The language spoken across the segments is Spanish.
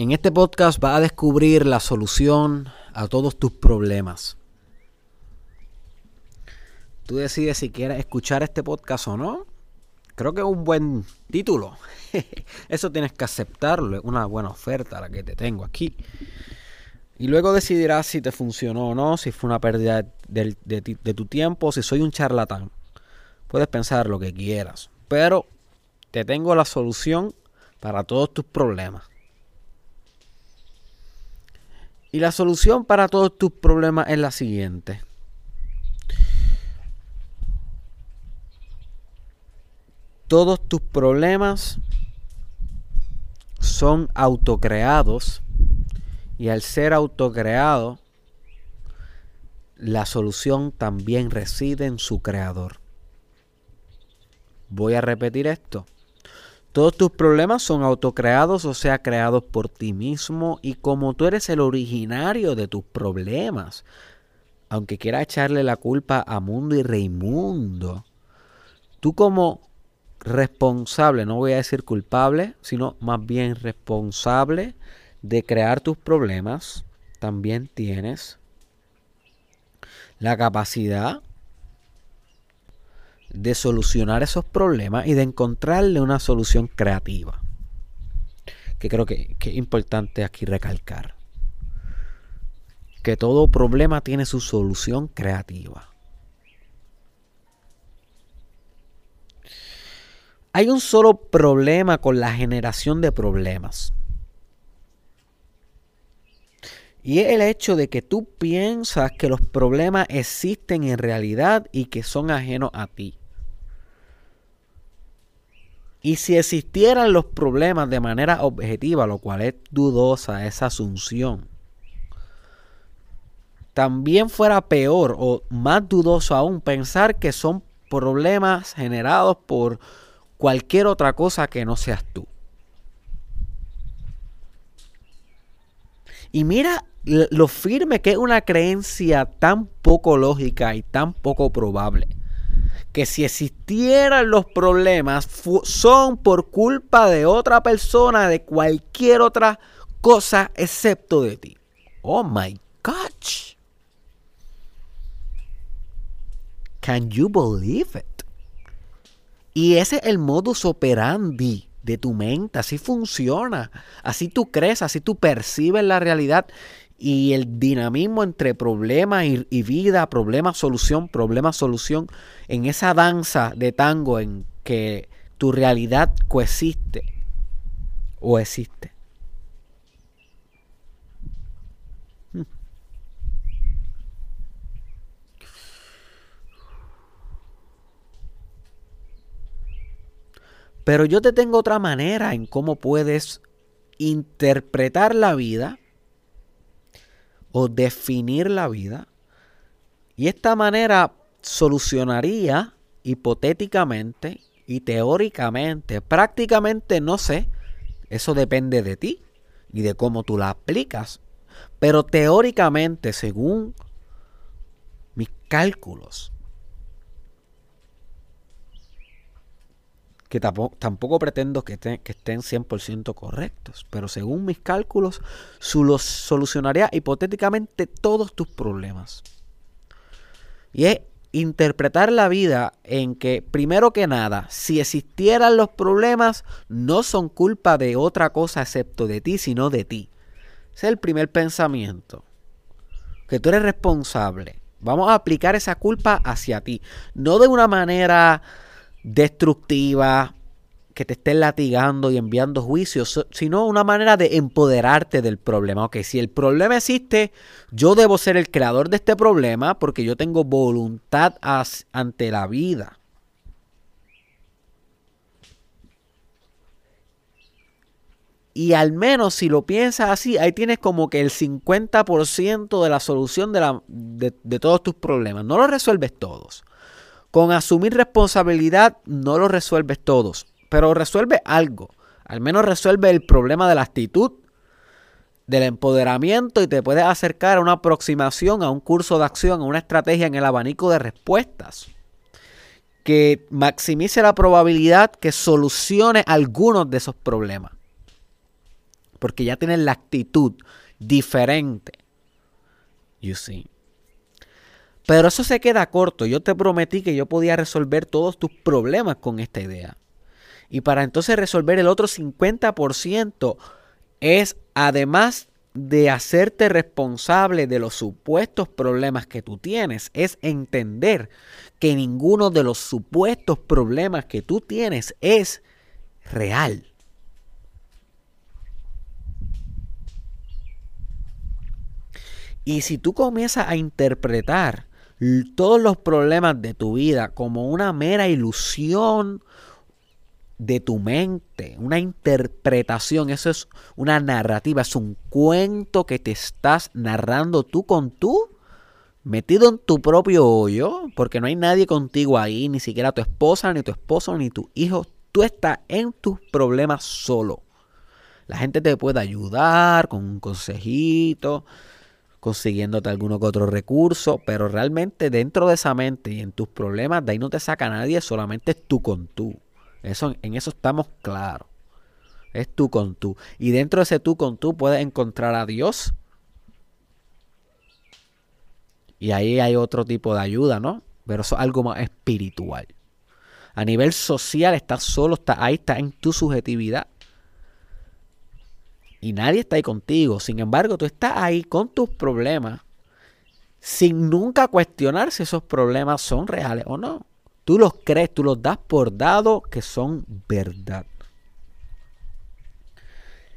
En este podcast vas a descubrir la solución a todos tus problemas. Tú decides si quieres escuchar este podcast o no. Creo que es un buen título. Eso tienes que aceptarlo. Es una buena oferta la que te tengo aquí. Y luego decidirás si te funcionó o no, si fue una pérdida de, de tu tiempo, si soy un charlatán. Puedes pensar lo que quieras. Pero te tengo la solución para todos tus problemas. Y la solución para todos tus problemas es la siguiente. Todos tus problemas son autocreados y al ser autocreado, la solución también reside en su creador. Voy a repetir esto. Todos tus problemas son autocreados, o sea, creados por ti mismo. Y como tú eres el originario de tus problemas, aunque quieras echarle la culpa a Mundo y Reimundo, tú como responsable, no voy a decir culpable, sino más bien responsable de crear tus problemas, también tienes la capacidad de solucionar esos problemas y de encontrarle una solución creativa. Que creo que, es importante aquí recalcar. Que todo problema tiene su solución creativa. Hay un solo problema con la generación de problemas. Y es el hecho de que tú piensas que los problemas existen en realidad y que son ajenos a ti. Y si existieran los problemas de manera objetiva, lo cual es dudosa esa asunción, también fuera peor o más dudoso aún pensar que son problemas generados por cualquier otra cosa que no seas tú. Y mira lo firme que es una creencia tan poco lógica y tan poco probable. Que si existieran los problemas son por culpa de otra persona, de cualquier otra cosa excepto de ti. Oh my gosh. Can you believe it? Y ese es el modus operandi de tu mente. Así funciona. Así tú crees, así tú percibes la realidad y el dinamismo entre problema y, vida, problema, solución, problema, solución, en esa danza de tango en que tu realidad coexiste o existe. Pero yo te tengo otra manera en cómo puedes interpretar la vida o definir la vida. Y esta manera solucionaría hipotéticamente y teóricamente, prácticamente no sé, eso depende de ti y de cómo tú la aplicas. Pero teóricamente, según mis cálculos, que tampoco, pretendo que, que estén 100% correctos, pero según mis cálculos, solucionaría hipotéticamente todos tus problemas. Y es interpretar la vida en que, primero que nada, si existieran los problemas, no son culpa de otra cosa excepto de ti, sino de ti. Ese es el primer pensamiento. Que tú eres responsable. Vamos a aplicar esa culpa hacia ti. No de una manera destructiva, que te estén latigando y enviando juicios, sino una manera de empoderarte del problema. Ok, si el problema existe, yo debo ser el creador de este problema porque yo tengo voluntad ante la vida. Y al menos si lo piensas así, ahí tienes como que el 50% de la solución de, la, de todos tus problemas. No lo resuelves todos. Con asumir responsabilidad no lo resuelves todos, pero resuelve algo. Al menos resuelve el problema de la actitud, del empoderamiento y te puedes acercar a una aproximación, a un curso de acción, a una estrategia en el abanico de respuestas que maximice la probabilidad que solucione algunos de esos problemas. Porque ya tienes la actitud diferente. You see. Pero eso se queda corto. Yo te prometí que yo podía resolver todos tus problemas con esta idea. Y para entonces resolver el otro 50% es además de hacerte responsable de los supuestos problemas que tú tienes, es entender que ninguno de los supuestos problemas que tú tienes es real. Y si tú comienzas a interpretar todos los problemas de tu vida como una mera ilusión de tu mente, una interpretación, eso es una narrativa, es un cuento que te estás narrando tú con tú, metido en tu propio hoyo, porque no hay nadie contigo ahí, ni siquiera tu esposa, ni tu esposo, ni tu hijo, tú estás en tus problemas solo. La gente te puede ayudar con un consejito, consiguiéndote alguno que otro recurso, pero realmente dentro de esa mente y en tus problemas, de ahí no te saca nadie, solamente es tú con tú. Eso, en eso estamos claros. Es tú con tú. Y dentro de ese tú con tú puedes encontrar a Dios. Y ahí hay otro tipo de ayuda, ¿no? Pero eso es algo más espiritual. A nivel social estás solo, está ahí, está en tu subjetividad. Y nadie está ahí contigo. Sin embargo, tú estás ahí con tus problemas sin nunca cuestionar si esos problemas son reales o no. Tú los crees, tú los das por dado que son verdad.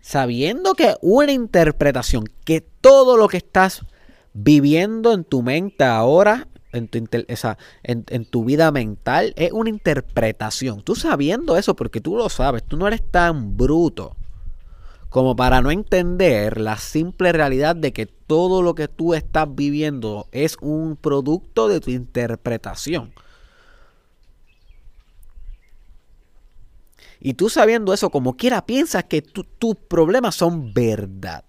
Sabiendo que una interpretación, que todo lo que estás viviendo en tu mente ahora, en tu, en tu vida mental, es una interpretación. Tú sabiendo eso, porque tú lo sabes, tú no eres tan bruto como para no entender la simple realidad de que todo lo que tú estás viviendo es un producto de tu interpretación. Y tú sabiendo eso, como quiera, piensas que tus problemas son verdad.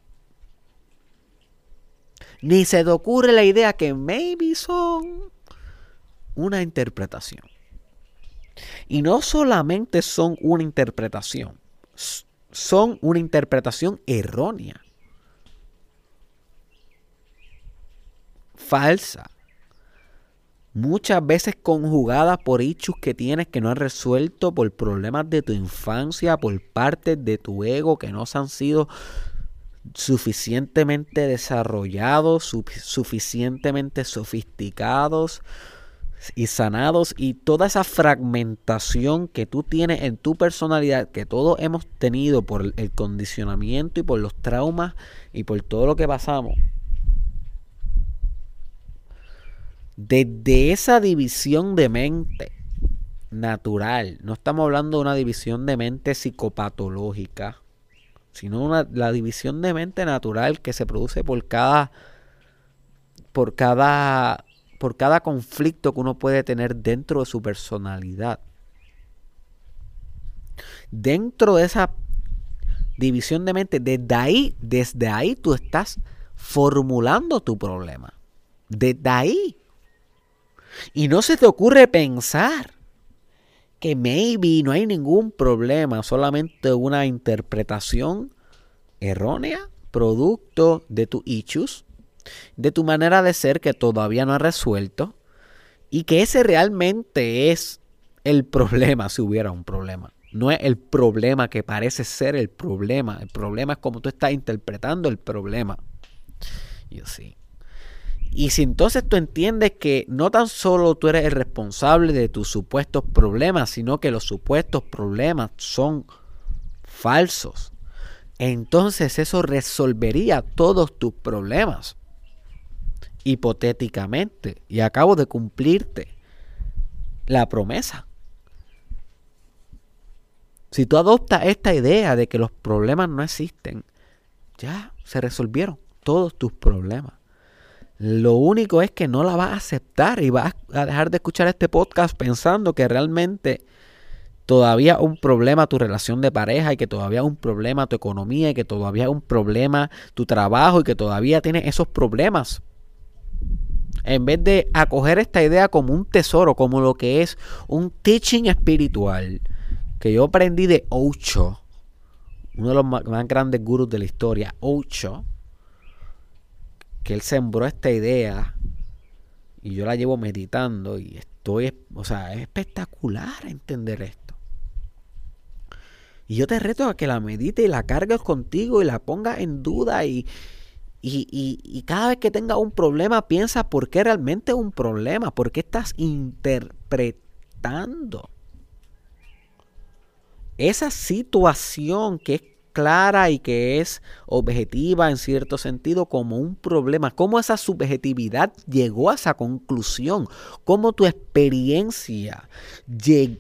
Ni se te ocurre la idea que maybe son una interpretación. Y no solamente son una interpretación, son una interpretación errónea. Falsa muchas veces conjugada por hechos que tienes que no has resuelto, por problemas de tu infancia, por partes de tu ego que no se han sido suficientemente desarrollados, suficientemente sofisticados y sanados y toda esa fragmentación que tú tienes en tu personalidad, que todos hemos tenido por el condicionamiento y por los traumas y por todo lo que pasamos. Desde esa división de mente natural, no estamos hablando de una división de mente psicopatológica, sino una, la división de mente natural que se produce por cada, por cada, por cada conflicto que uno puede tener dentro de su personalidad. Dentro de esa división de mente, desde ahí, desde ahí tú estás formulando tu problema. Desde ahí. Y no se te ocurre pensar que maybe no hay ningún problema, solamente una interpretación errónea, producto de tu issues, de tu manera de ser que todavía no has resuelto, y que ese realmente es el problema si hubiera un problema. No es el problema que parece ser el problema. El problema es como tú estás interpretando el problema. Yo sí. Y si entonces tú entiendes que no tan solo tú eres el responsable de tus supuestos problemas, sino que los supuestos problemas son falsos, entonces eso resolvería todos tus problemas. Hipotéticamente. Y acabo de cumplirte la promesa. Si tú adoptas esta idea de que los problemas no existen, ya se resolvieron todos tus problemas. Lo único es que no la vas a aceptar y vas a dejar de escuchar este podcast pensando que realmente todavía un problema tu relación de pareja y que todavía un problema tu economía y que todavía un problema tu trabajo y que todavía tienes esos problemas. En vez de acoger esta idea como un tesoro, como lo que es un teaching espiritual que yo aprendí de Ocho, uno de los más, grandes gurus de la historia, Ocho, que él sembró esta idea y yo la llevo meditando y estoy, o sea, es espectacular entender esto. Y yo te reto a que la medite y la cargues contigo y la pongas en duda y, y, y, cada vez que tengas un problema piensa por qué realmente es un problema, por qué estás interpretando esa situación que es clara y que es objetiva en cierto sentido como un problema, cómo esa subjetividad llegó a esa conclusión, cómo tu experiencia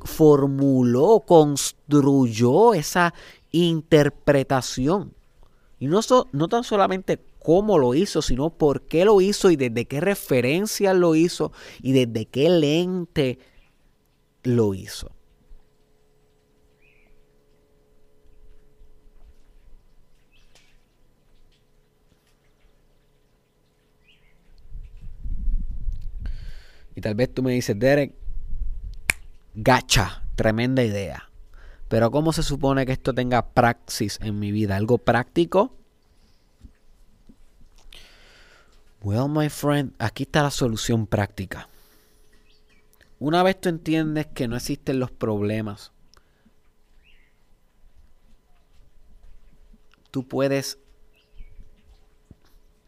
formuló, construyó esa interpretación. Y no, no tan solamente cómo lo hizo, sino por qué lo hizo y desde qué referencia lo hizo y desde qué lente lo hizo. Y tal vez tú me dices, Derek, gacha, tremenda idea. Pero ¿cómo se supone que esto tenga praxis en mi vida? ¿Algo práctico? Well, my friend, aquí está la solución práctica. Una vez tú entiendes que no existen los problemas, tú puedes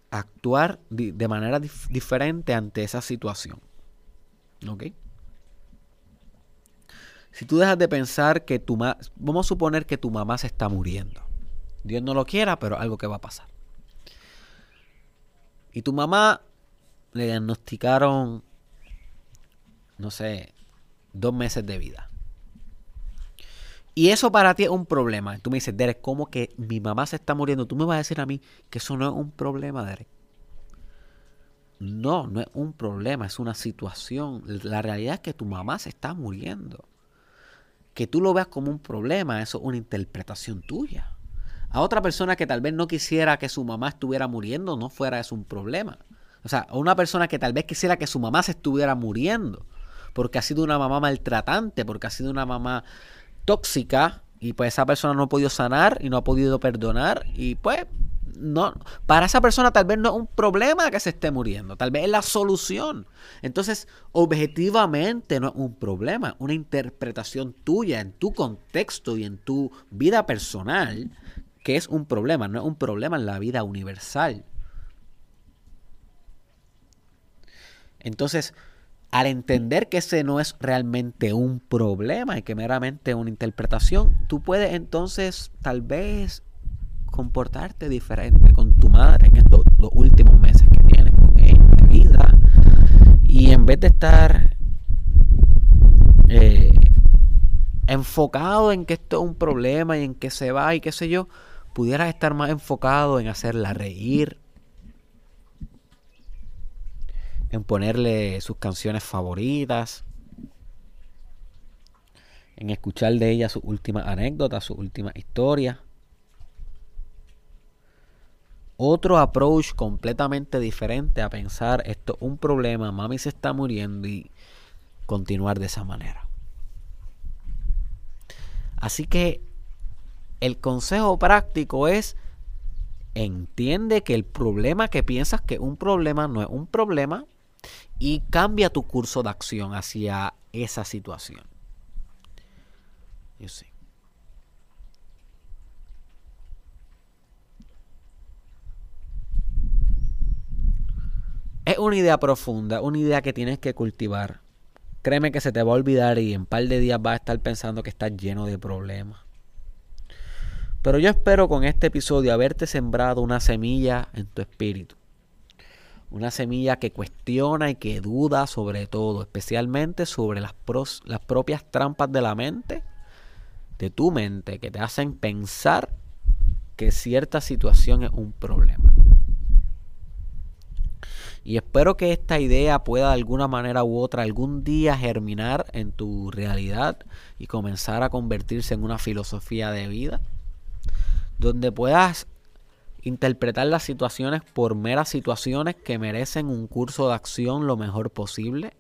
actuar de manera diferente ante esa situación. ¿Ok? Si tú dejas de pensar que tu mamá, vamos a suponer que tu mamá se está muriendo. Dios no lo quiera, pero algo que va a pasar. Y tu mamá le diagnosticaron, no sé, dos meses de vida. Y eso para ti es un problema. Tú me dices, Derek, ¿cómo que mi mamá se está muriendo? Tú me vas a decir a mí que eso no es un problema, Derek. No, no es un problema, es una situación. La realidad es que tu mamá se está muriendo. Que tú lo veas como un problema, eso es una interpretación tuya. A otra persona que tal vez no quisiera que su mamá estuviera muriendo, no fuera eso un problema. O sea, a una persona que tal vez quisiera que su mamá se estuviera muriendo, porque ha sido una mamá maltratante, porque ha sido una mamá tóxica, y pues esa persona no ha podido sanar y no ha podido perdonar, y pues no, para esa persona tal vez no es un problema que se esté muriendo, tal vez es la solución. Entonces, objetivamente no es un problema, una interpretación tuya en tu contexto y en tu vida personal que es un problema, no es un problema en la vida universal. Entonces, al entender que ese no es realmente un problema y que meramente una interpretación, tú puedes entonces tal vez comportarte diferente con tu madre en estos los últimos meses que tienes con ella de vida. Y en vez de estar eh, enfocado en que esto es un problema y en que se va y qué sé yo, pudieras estar más enfocado en hacerla reír, en ponerle sus canciones favoritas, en escuchar de ella sus últimas anécdotas, sus últimas historias otro approach completamente diferente a pensar esto es un problema, mami se está muriendo y continuar de esa manera. Así que el consejo práctico es entiende que el problema que piensas que un problema no es un problema y cambia tu curso de acción hacia esa situación. You Es una idea profunda, una idea que tienes que cultivar. Créeme que se te va a olvidar y en un par de días vas a estar pensando que estás lleno de problemas. Pero yo espero con este episodio haberte sembrado una semilla en tu espíritu. Una semilla que cuestiona y que duda sobre todo, especialmente sobre las, propias trampas de la mente, de tu mente, que te hacen pensar que cierta situación es un problema. Y espero que esta idea pueda de alguna manera u otra algún día germinar en tu realidad y comenzar a convertirse en una filosofía de vida, donde puedas interpretar las situaciones por meras situaciones que merecen un curso de acción lo mejor posible,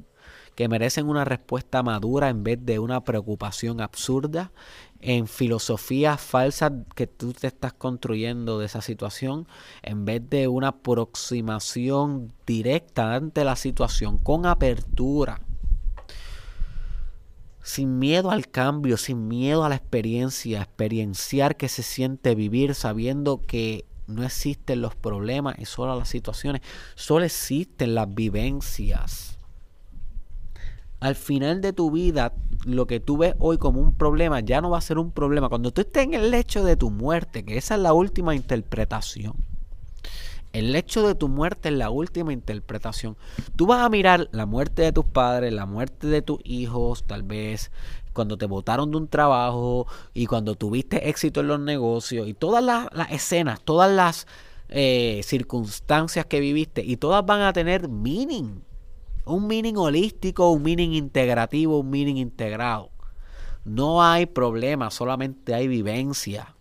que merecen una respuesta madura en vez de una preocupación absurda en filosofías falsas que tú te estás construyendo de esa situación, en vez de una aproximación directa ante la situación con apertura, sin miedo al cambio, sin miedo a la experiencia, experienciar que se siente vivir sabiendo que no existen los problemas y solo las situaciones, solo existen las vivencias al final de tu vida, lo que tú ves hoy como un problema ya no va a ser un problema. Cuando tú estés en el lecho de tu muerte, que esa es la última interpretación. El hecho de tu muerte es la última interpretación. Tú vas a mirar la muerte de tus padres, la muerte de tus hijos, tal vez cuando te botaron de un trabajo y cuando tuviste éxito en los negocios y todas las, escenas, todas las eh, circunstancias que viviste y todas van a tener meaning un meaning holístico, un meaning integrativo, un meaning integrado. No hay problema, solamente hay vivencia.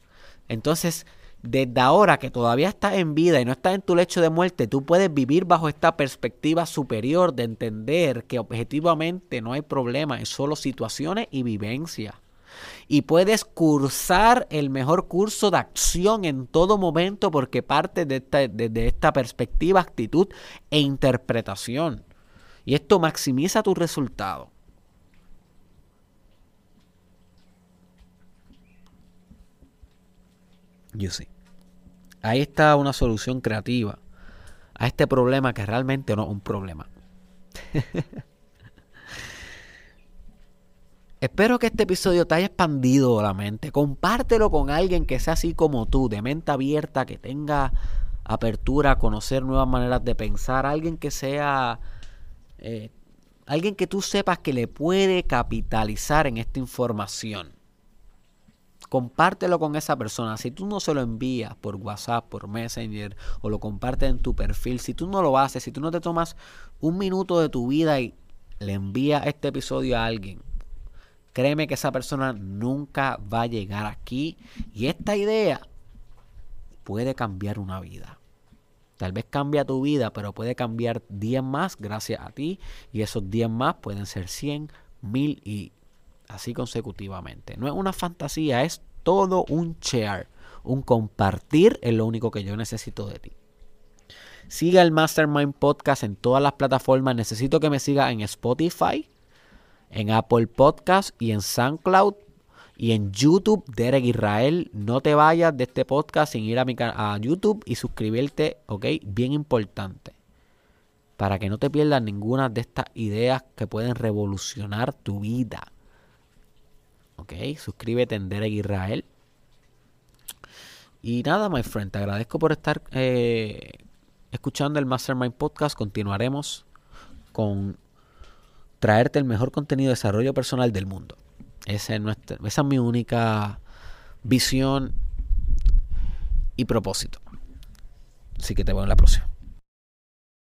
Entonces, desde ahora que todavía estás en vida y no estás en tu lecho de muerte, tú puedes vivir bajo esta perspectiva superior de entender que objetivamente no hay problema, es solo situaciones y vivencia. Y puedes cursar el mejor curso de acción en todo momento porque parte de esta, de esta perspectiva, actitud e interpretación. Y esto maximiza tu resultado. Yo sí. Ahí está una solución creativa a este problema que realmente no es un problema. Espero que este episodio te haya expandido la mente. Compártelo con alguien que sea así como tú, de mente abierta, que tenga apertura a conocer nuevas maneras de pensar, alguien que sea eh, alguien que tú sepas que le puede capitalizar en esta información. Compártelo con esa persona. Si tú no se lo envías por WhatsApp, por Messenger o lo compartes en tu perfil, si tú no lo haces, si tú no te tomas un minuto de tu vida y le envías este episodio a alguien, créeme que esa persona nunca va a llegar aquí y esta idea puede cambiar una vida. Tal vez cambia tu vida, pero puede cambiar 10 más gracias a ti. Y esos 10 más pueden ser 100, 1000 y así consecutivamente. No es una fantasía, es todo un share. Un compartir es lo único que yo necesito de ti. Siga el Mastermind Podcast en todas las plataformas. Necesito que me siga en Spotify, en Apple Podcast y en SoundCloud y en YouTube, Derek Israel. No te vayas de este podcast sin ir a, mi a YouTube y suscribirte, ¿ok? Bien importante. Para que no te pierdas ninguna de estas ideas que pueden revolucionar tu vida. ¿Ok? Suscríbete en Derek Israel. Y nada, my friend, te agradezco por estar eh, escuchando el Mastermind Podcast. Continuaremos con traerte el mejor contenido de desarrollo personal del mundo. Esa es, nuestra, esa es mi única visión y propósito. Así que te veo en la próxima.